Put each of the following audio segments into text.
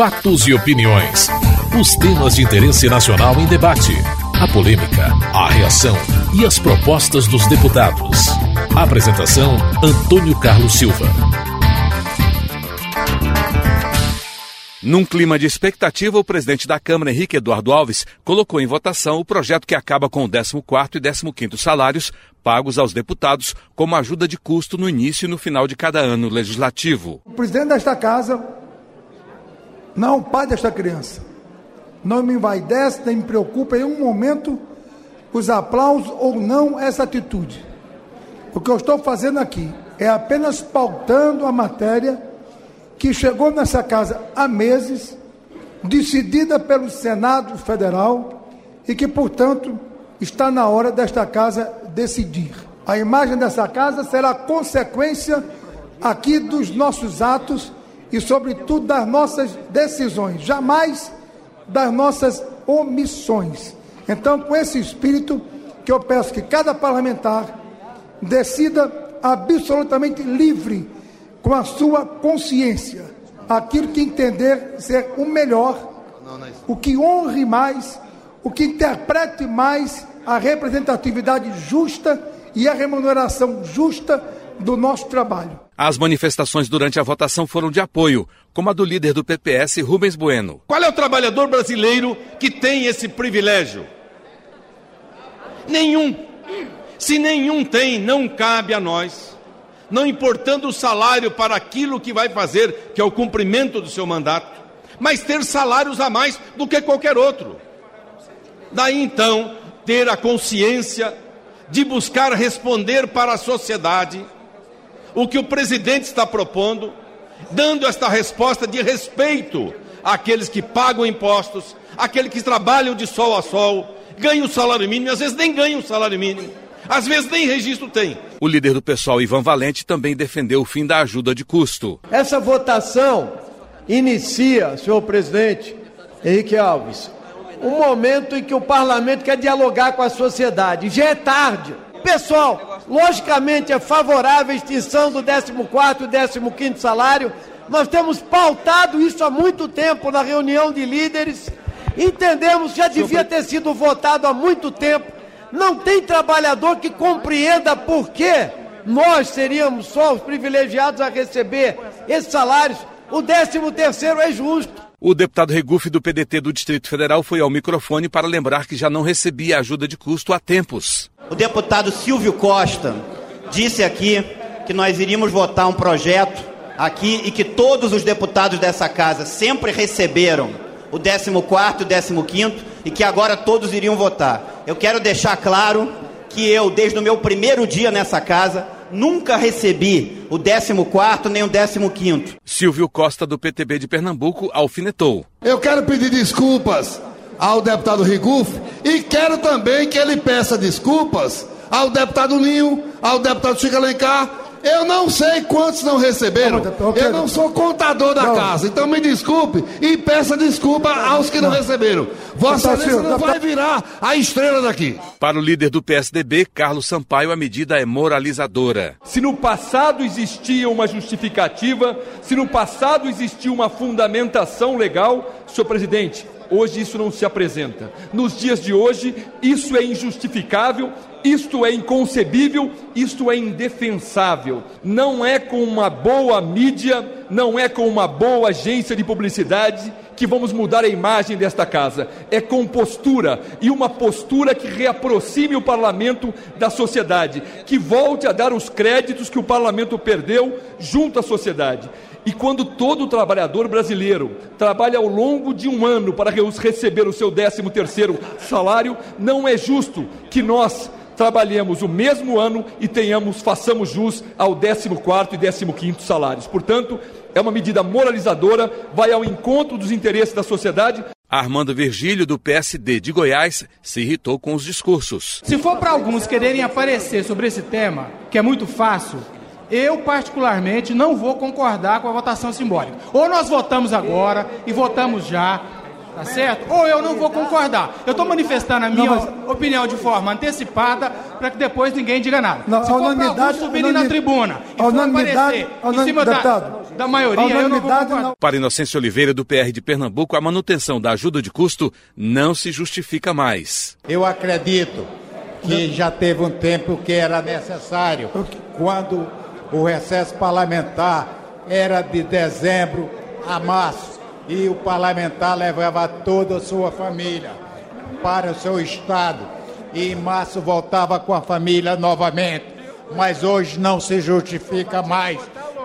Fatos e opiniões. Os temas de interesse nacional em debate. A polêmica, a reação e as propostas dos deputados. Apresentação: Antônio Carlos Silva. Num clima de expectativa, o presidente da Câmara, Henrique Eduardo Alves, colocou em votação o projeto que acaba com o 14º e 15º salários pagos aos deputados como ajuda de custo no início e no final de cada ano legislativo. O presidente desta casa não o pai desta criança. Não me envaidece, nem me preocupa em um momento os aplausos ou não essa atitude. O que eu estou fazendo aqui é apenas pautando a matéria que chegou nessa casa há meses, decidida pelo Senado Federal e que, portanto, está na hora desta casa decidir. A imagem dessa casa será consequência aqui dos nossos atos e, sobretudo, das nossas decisões, jamais das nossas omissões. Então, com esse espírito, que eu peço que cada parlamentar decida absolutamente livre com a sua consciência, aquilo que entender ser o melhor, o que honre mais, o que interprete mais a representatividade justa e a remuneração justa do nosso trabalho. As manifestações durante a votação foram de apoio, como a do líder do PPS, Rubens Bueno. Qual é o trabalhador brasileiro que tem esse privilégio? Nenhum. Se nenhum tem, não cabe a nós não importando o salário para aquilo que vai fazer, que é o cumprimento do seu mandato, mas ter salários a mais do que qualquer outro. Daí então, ter a consciência de buscar responder para a sociedade o que o presidente está propondo, dando esta resposta de respeito àqueles que pagam impostos, àqueles que trabalham de sol a sol, ganham o salário mínimo, e às vezes nem ganham o salário mínimo às vezes nem registro tem. O líder do pessoal, Ivan Valente, também defendeu o fim da ajuda de custo. Essa votação inicia, senhor presidente Henrique Alves, um momento em que o parlamento quer dialogar com a sociedade. Já é tarde. Pessoal, logicamente é favorável a extinção do 14 e 15 salário. Nós temos pautado isso há muito tempo na reunião de líderes. Entendemos que já devia ter sido votado há muito tempo não tem trabalhador que compreenda por que nós seríamos só os privilegiados a receber esses salários. O 13 terceiro é justo. O deputado Regufe do PDT do Distrito Federal foi ao microfone para lembrar que já não recebia ajuda de custo há tempos. O deputado Silvio Costa disse aqui que nós iríamos votar um projeto aqui e que todos os deputados dessa casa sempre receberam o 14 e o 15 e que agora todos iriam votar. Eu quero deixar claro que eu, desde o meu primeiro dia nessa casa, nunca recebi o 14 nem o 15 Silvio Costa, do PTB de Pernambuco, alfinetou. Eu quero pedir desculpas ao deputado Riguf e quero também que ele peça desculpas ao deputado Ninho, ao deputado Chico Alencar eu não sei quantos não receberam. Eu não sou contador da casa. Então me desculpe e peça desculpa aos que não receberam. Vossa Excelência não vai virar a estrela daqui. Para o líder do PSDB, Carlos Sampaio, a medida é moralizadora. Se no passado existia uma justificativa, se no passado existia uma fundamentação legal, senhor presidente, Hoje isso não se apresenta. Nos dias de hoje, isso é injustificável, isto é inconcebível, isto é indefensável. Não é com uma boa mídia, não é com uma boa agência de publicidade que vamos mudar a imagem desta casa. É com postura e uma postura que reaproxime o parlamento da sociedade, que volte a dar os créditos que o parlamento perdeu junto à sociedade. E quando todo trabalhador brasileiro trabalha ao longo de um ano para receber o seu 13 terceiro salário, não é justo que nós trabalhemos o mesmo ano e tenhamos, façamos jus ao 14 e 15 salários. Portanto, é uma medida moralizadora, vai ao encontro dos interesses da sociedade. Armando Virgílio, do PSD de Goiás, se irritou com os discursos. Se for para alguns quererem aparecer sobre esse tema, que é muito fácil, eu, particularmente, não vou concordar com a votação simbólica. Ou nós votamos agora e votamos já, tá certo? Ou eu não vou concordar. Eu estou manifestando a minha não, mas... opinião de forma antecipada para que depois ninguém diga nada. Não, Se for para subirem na tribuna e for aparecer em cima deputado, da, da maioria, eu não vou concordar. Para Inocêncio Oliveira, do PR de Pernambuco, a manutenção da ajuda de custo não se justifica mais. Eu acredito que já teve um tempo que era necessário, quando o recesso parlamentar era de dezembro a março e o parlamentar levava toda a sua família para o seu estado e em março voltava com a família novamente. Mas hoje não se justifica mais,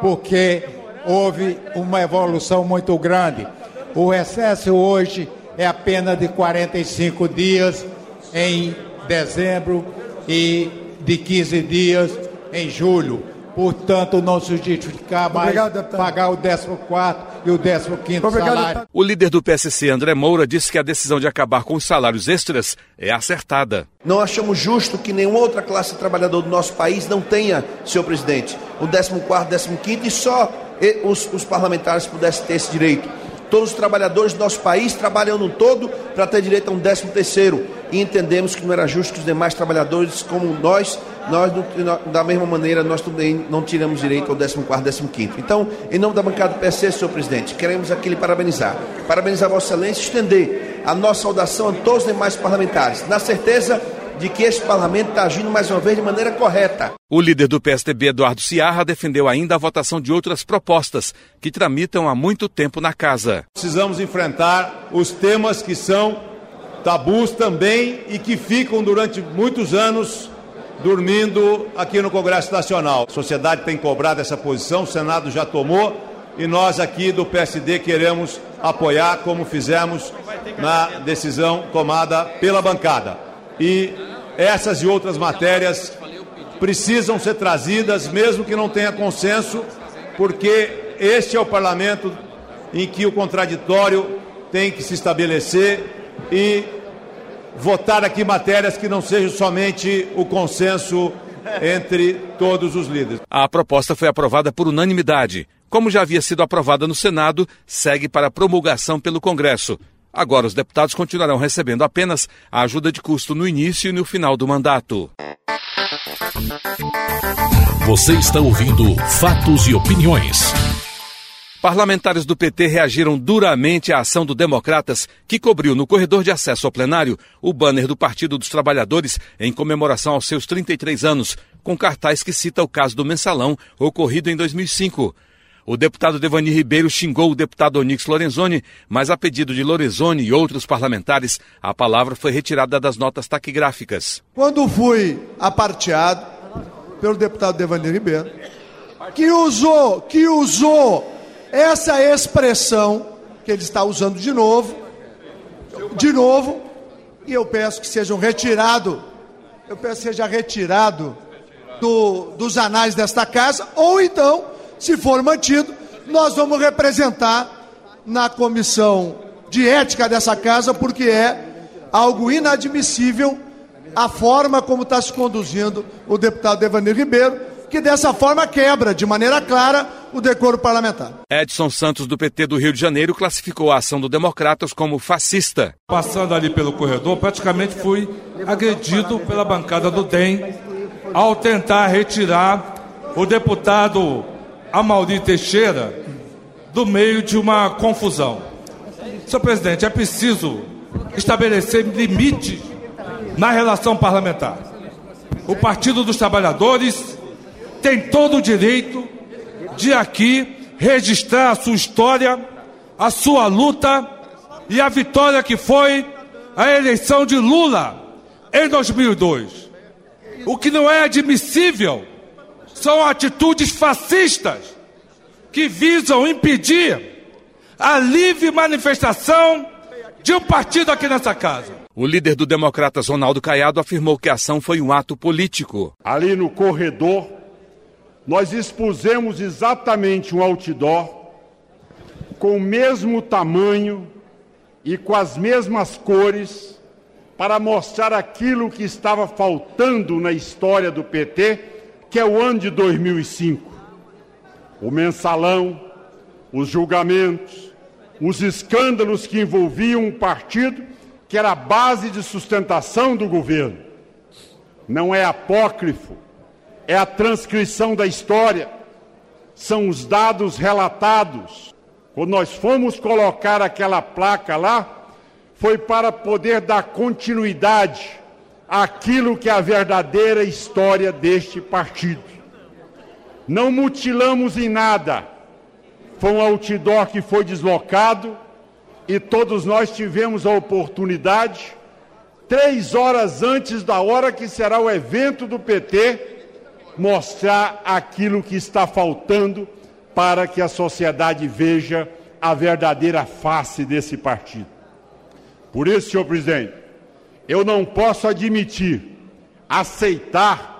porque houve uma evolução muito grande. O recesso hoje é apenas de 45 dias em dezembro e de 15 dias em julho. Portanto, não se justificar mais Obrigado, pagar o 14 e o 15 salário. O líder do PSC, André Moura, disse que a decisão de acabar com os salários extras é acertada. Não achamos justo que nenhuma outra classe trabalhadora do nosso país não tenha, senhor presidente, o 14, 15 e só os, os parlamentares pudessem ter esse direito. Todos os trabalhadores do nosso país trabalham no todo para ter direito a um 13 terceiro e entendemos que não era justo que os demais trabalhadores, como nós, nós da mesma maneira, nós também não tiramos direito ao 14 15 Então, em nome da bancada do PC, senhor presidente, queremos aqui lhe parabenizar. Parabenizar Vossa Excelência e estender a nossa saudação a todos os demais parlamentares, na certeza de que este parlamento está agindo mais uma vez de maneira correta. O líder do PSDB, Eduardo Ciarra, defendeu ainda a votação de outras propostas que tramitam há muito tempo na casa. Precisamos enfrentar os temas que são tabus também e que ficam durante muitos anos dormindo aqui no Congresso Nacional. A sociedade tem cobrado essa posição, o Senado já tomou e nós aqui do PSD queremos apoiar, como fizemos na decisão tomada pela bancada. E essas e outras matérias precisam ser trazidas, mesmo que não tenha consenso, porque este é o parlamento em que o contraditório tem que se estabelecer e votar aqui matérias que não sejam somente o consenso entre todos os líderes. A proposta foi aprovada por unanimidade. Como já havia sido aprovada no Senado, segue para promulgação pelo Congresso. Agora, os deputados continuarão recebendo apenas a ajuda de custo no início e no final do mandato. Você está ouvindo Fatos e Opiniões. Parlamentares do PT reagiram duramente à ação do Democratas, que cobriu no corredor de acesso ao plenário o banner do Partido dos Trabalhadores em comemoração aos seus 33 anos, com cartaz que cita o caso do mensalão ocorrido em 2005. O deputado Devani Ribeiro xingou o deputado Onix Lorenzoni, mas a pedido de Lorenzoni e outros parlamentares, a palavra foi retirada das notas taquigráficas. Quando fui aparteado pelo deputado Devani Ribeiro, que usou, que usou essa expressão que ele está usando de novo, de novo, e eu peço que sejam retirado, eu peço que seja retirado do, dos anais desta casa, ou então se for mantido, nós vamos representar na comissão de ética dessa casa, porque é algo inadmissível a forma como está se conduzindo o deputado Evanir Ribeiro, que dessa forma quebra de maneira clara o decoro parlamentar. Edson Santos, do PT do Rio de Janeiro, classificou a ação do Democratas como fascista. Passando ali pelo corredor, praticamente fui agredido pela bancada do DEM ao tentar retirar o deputado Amaury Teixeira do meio de uma confusão. Senhor presidente, é preciso estabelecer limites na relação parlamentar. O Partido dos Trabalhadores tem todo o direito de aqui registrar a sua história, a sua luta e a vitória que foi a eleição de Lula em 2002. O que não é admissível são atitudes fascistas que visam impedir a livre manifestação de um partido aqui nessa casa. O líder do Democratas, Ronaldo Caiado, afirmou que a ação foi um ato político. Ali no corredor, nós expusemos exatamente um outdoor com o mesmo tamanho e com as mesmas cores para mostrar aquilo que estava faltando na história do PT que é o ano de 2005. O mensalão, os julgamentos, os escândalos que envolviam um partido que era a base de sustentação do governo. Não é apócrifo, é a transcrição da história. são os dados relatados. Quando nós fomos colocar aquela placa lá, foi para poder dar continuidade àquilo que é a verdadeira história deste partido. Não mutilamos em nada. Foi um outdoor que foi deslocado e todos nós tivemos a oportunidade, três horas antes da hora que será o evento do PT, mostrar aquilo que está faltando para que a sociedade veja a verdadeira face desse partido. Por isso, senhor presidente, eu não posso admitir, aceitar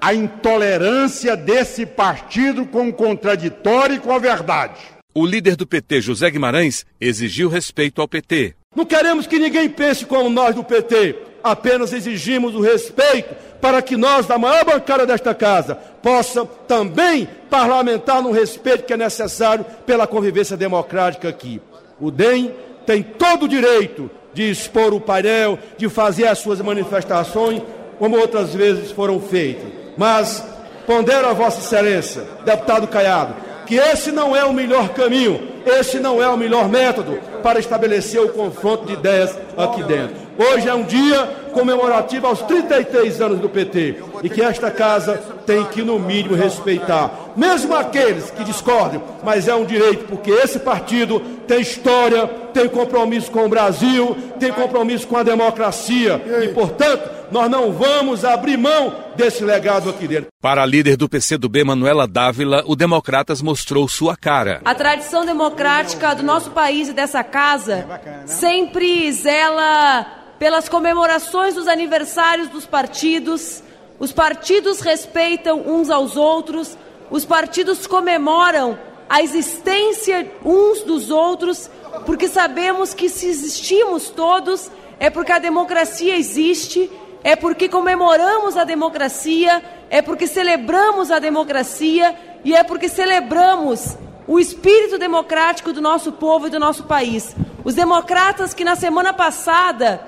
a intolerância desse partido com o contraditório e com a verdade. O líder do PT, José Guimarães, exigiu respeito ao PT. Não queremos que ninguém pense como nós do PT, apenas exigimos o respeito para que nós, da maior bancada desta casa, possa também parlamentar no respeito que é necessário pela convivência democrática aqui. O DEM tem todo o direito de expor o painel, de fazer as suas manifestações, como outras vezes foram feitas. Mas pondero a Vossa Excelência, deputado Caiado, que esse não é o melhor caminho, esse não é o melhor método para estabelecer o confronto de ideias aqui dentro. Hoje é um dia comemorativo aos 33 anos do PT e que esta casa tem que, no mínimo, respeitar. Mesmo aqueles que discordam, mas é um direito, porque esse partido tem história, tem compromisso com o Brasil, tem compromisso com a democracia e, portanto, nós não vamos abrir mão desse legado aqui dentro. Para a líder do PCdoB, Manuela Dávila, o Democratas mostrou sua cara. A tradição democrática do nosso país e dessa casa sempre zela pelas comemorações dos aniversários dos partidos. Os partidos respeitam uns aos outros, os partidos comemoram a existência uns dos outros, porque sabemos que se existimos todos é porque a democracia existe, é porque comemoramos a democracia, é porque celebramos a democracia e é porque celebramos o espírito democrático do nosso povo e do nosso país. Os democratas que na semana passada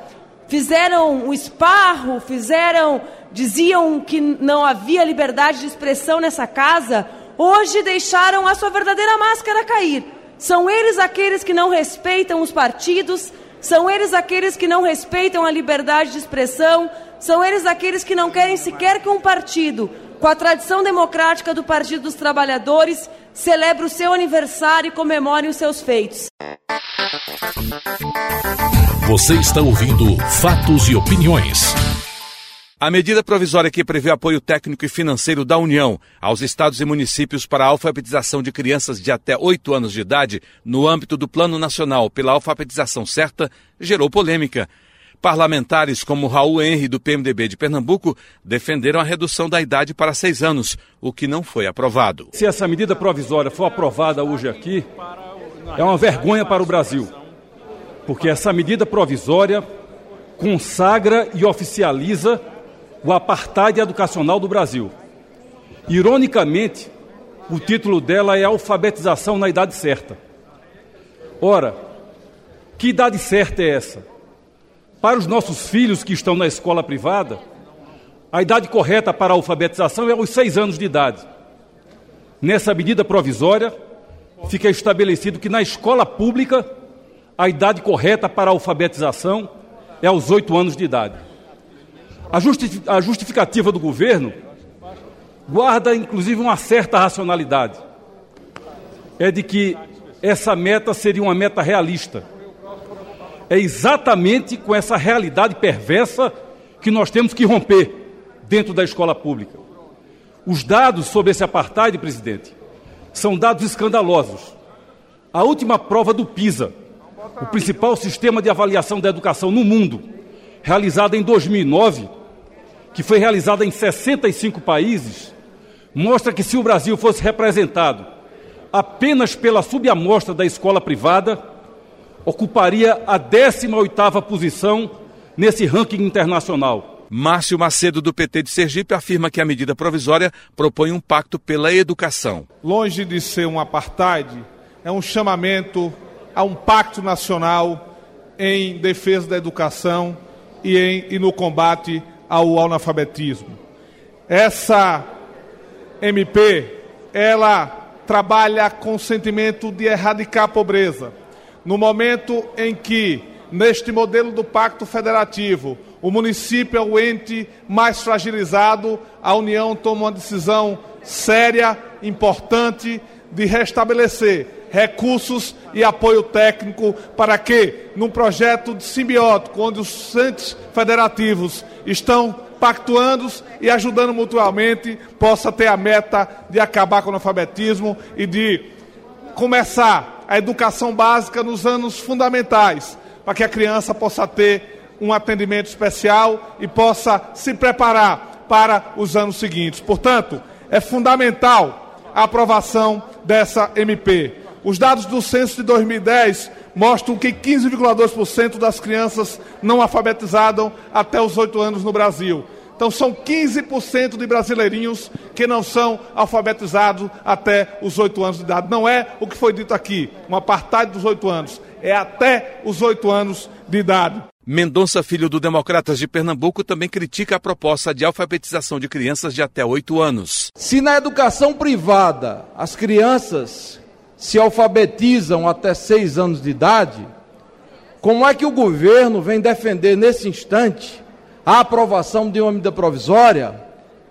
fizeram o esparro, fizeram, diziam que não havia liberdade de expressão nessa casa, hoje deixaram a sua verdadeira máscara cair. São eles aqueles que não respeitam os partidos, são eles aqueles que não respeitam a liberdade de expressão, são eles aqueles que não querem sequer que um partido, com a tradição democrática do Partido dos Trabalhadores, celebre o seu aniversário e comemore os seus feitos. Você está ouvindo Fatos e Opiniões. A medida provisória que prevê apoio técnico e financeiro da União aos estados e municípios para a alfabetização de crianças de até 8 anos de idade no âmbito do Plano Nacional pela Alfabetização Certa gerou polêmica. Parlamentares como Raul Henry, do PMDB de Pernambuco, defenderam a redução da idade para seis anos, o que não foi aprovado. Se essa medida provisória for aprovada hoje aqui, é uma vergonha para o Brasil porque essa medida provisória consagra e oficializa o apartheid educacional do Brasil. Ironicamente, o título dela é Alfabetização na Idade Certa. Ora, que idade certa é essa? Para os nossos filhos que estão na escola privada, a idade correta para a alfabetização é os seis anos de idade. Nessa medida provisória, fica estabelecido que na escola pública a idade correta para a alfabetização é aos oito anos de idade. A, justi a justificativa do governo guarda, inclusive, uma certa racionalidade. É de que essa meta seria uma meta realista. É exatamente com essa realidade perversa que nós temos que romper dentro da escola pública. Os dados sobre esse apartheid, presidente, são dados escandalosos. A última prova do PISA, o principal sistema de avaliação da educação no mundo, realizado em 2009, que foi realizada em 65 países, mostra que se o Brasil fosse representado apenas pela subamostra da escola privada, ocuparia a 18ª posição nesse ranking internacional. Márcio Macedo, do PT de Sergipe, afirma que a medida provisória propõe um pacto pela educação. Longe de ser um apartheid, é um chamamento a um pacto nacional em defesa da educação e, em, e no combate ao analfabetismo. Essa MP, ela trabalha com o sentimento de erradicar a pobreza. No momento em que, neste modelo do Pacto Federativo, o município é o ente mais fragilizado, a União toma uma decisão séria, importante, de restabelecer recursos e apoio técnico para que, num projeto de simbiótico, onde os entes federativos estão pactuando e ajudando mutuamente, possa ter a meta de acabar com o analfabetismo e de começar a educação básica nos anos fundamentais, para que a criança possa ter um atendimento especial e possa se preparar para os anos seguintes. Portanto, é fundamental a aprovação dessa MP. Os dados do censo de 2010 mostram que 15,2% das crianças não alfabetizaram até os 8 anos no Brasil. Então são 15% de brasileirinhos que não são alfabetizados até os 8 anos de idade. Não é o que foi dito aqui, uma apartheid dos 8 anos. É até os 8 anos de idade. Mendonça Filho do Democratas de Pernambuco também critica a proposta de alfabetização de crianças de até 8 anos. Se na educação privada as crianças se alfabetizam até 6 anos de idade, como é que o governo vem defender nesse instante a aprovação de uma medida provisória,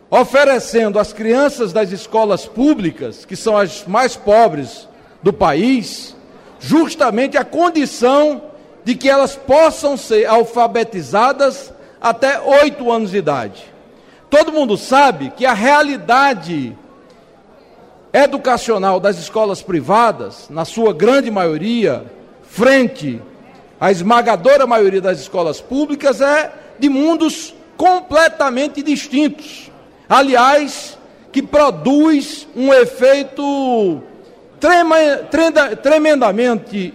oferecendo às crianças das escolas públicas, que são as mais pobres do país, justamente a condição de que elas possam ser alfabetizadas até oito anos de idade. Todo mundo sabe que a realidade educacional das escolas privadas, na sua grande maioria, frente à esmagadora maioria das escolas públicas, é de mundos completamente distintos. Aliás, que produz um efeito tremendamente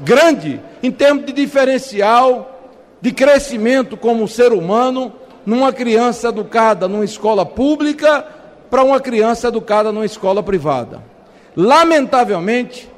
grande em termos de diferencial de crescimento como ser humano numa criança educada numa escola pública para uma criança educada numa escola privada. Lamentavelmente,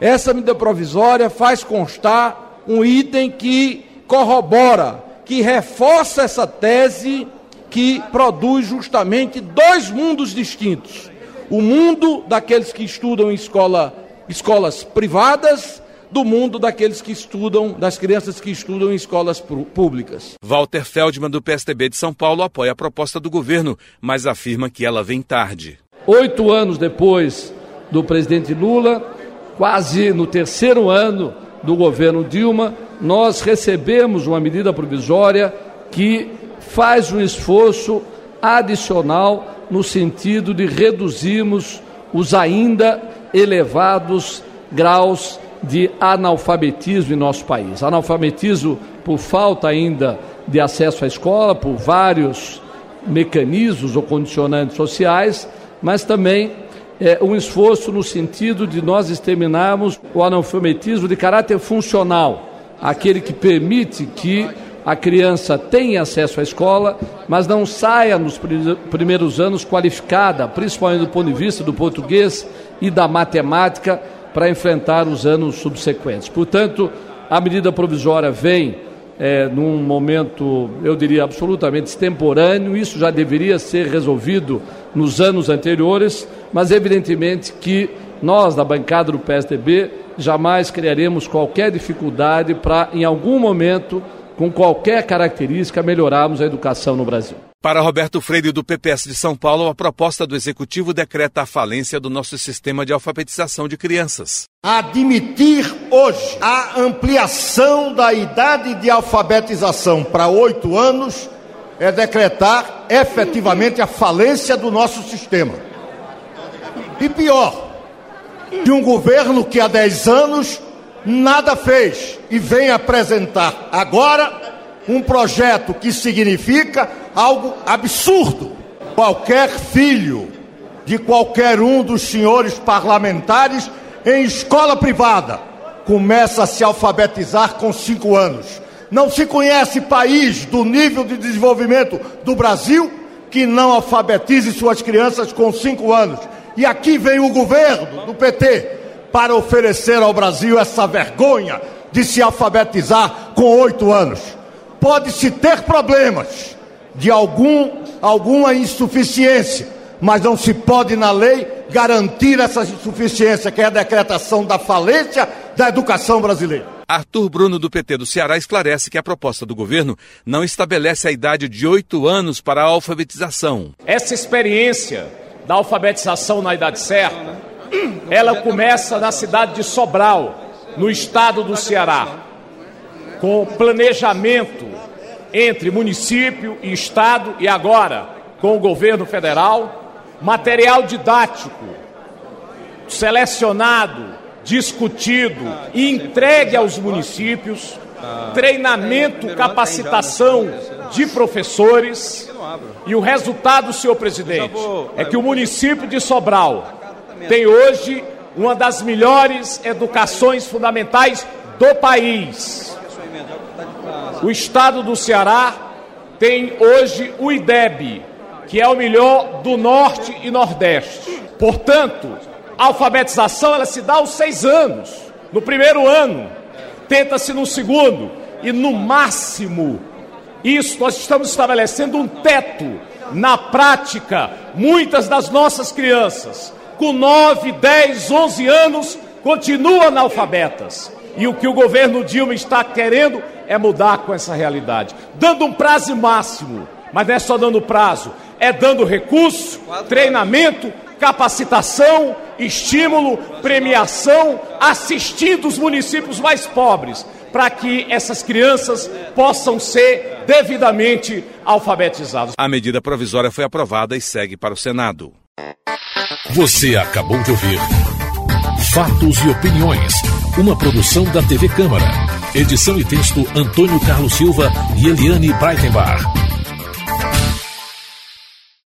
essa medida provisória faz constar um item que corrobora que reforça essa tese que produz justamente dois mundos distintos: o mundo daqueles que estudam em escola, escolas privadas do mundo daqueles que estudam, das crianças que estudam em escolas públicas. Walter Feldman, do PSDB de São Paulo, apoia a proposta do governo, mas afirma que ela vem tarde. Oito anos depois do presidente Lula, quase no terceiro ano do governo Dilma, nós recebemos uma medida provisória que faz um esforço adicional no sentido de reduzirmos os ainda elevados graus de analfabetismo em nosso país. Analfabetismo por falta ainda de acesso à escola, por vários mecanismos ou condicionantes sociais, mas também é, um esforço no sentido de nós exterminarmos o analfabetismo de caráter funcional, aquele que permite que a criança tenha acesso à escola, mas não saia nos primeiros anos qualificada, principalmente do ponto de vista do português e da matemática, para enfrentar os anos subsequentes. Portanto, a medida provisória vem é, num momento, eu diria, absolutamente extemporâneo, isso já deveria ser resolvido nos anos anteriores, mas evidentemente que nós, da bancada do PSDB, jamais criaremos qualquer dificuldade para, em algum momento, com qualquer característica, melhorarmos a educação no Brasil. Para Roberto Freire, do PPS de São Paulo, a proposta do Executivo decreta a falência do nosso sistema de alfabetização de crianças. Admitir hoje a ampliação da idade de alfabetização para oito anos é decretar efetivamente a falência do nosso sistema. E pior, de um governo que há 10 anos nada fez e vem apresentar agora um projeto que significa algo absurdo. Qualquer filho de qualquer um dos senhores parlamentares em escola privada começa a se alfabetizar com cinco anos. Não se conhece país do nível de desenvolvimento do Brasil que não alfabetize suas crianças com cinco anos. E aqui vem o governo do PT para oferecer ao Brasil essa vergonha de se alfabetizar com oito anos. Pode-se ter problemas de algum, alguma insuficiência, mas não se pode, na lei, garantir essa insuficiência, que é a decretação da falência da educação brasileira. Arthur Bruno, do PT do Ceará, esclarece que a proposta do governo não estabelece a idade de oito anos para a alfabetização. Essa experiência da alfabetização na idade certa, ela começa na cidade de Sobral, no estado do Ceará, com planejamento entre município e estado e agora com o governo federal, material didático selecionado discutido e entregue aos municípios, treinamento, capacitação de professores. E o resultado, senhor presidente, é que o município de Sobral tem hoje uma das melhores educações fundamentais do país. O estado do Ceará tem hoje o IDEB, que é o melhor do norte e nordeste. Portanto, a alfabetização ela se dá aos seis anos. No primeiro ano, tenta-se no segundo e no máximo. Isso nós estamos estabelecendo um teto. Na prática, muitas das nossas crianças, com 9, 10, 11 anos, continuam analfabetas. E o que o governo Dilma está querendo é mudar com essa realidade, dando um prazo máximo. Mas não é só dando prazo, é dando recurso, treinamento capacitação, estímulo, premiação, assistindo os municípios mais pobres, para que essas crianças possam ser devidamente alfabetizadas. A medida provisória foi aprovada e segue para o Senado. Você acabou de ouvir Fatos e Opiniões, uma produção da TV Câmara. Edição e texto Antônio Carlos Silva e Eliane Breitenbach.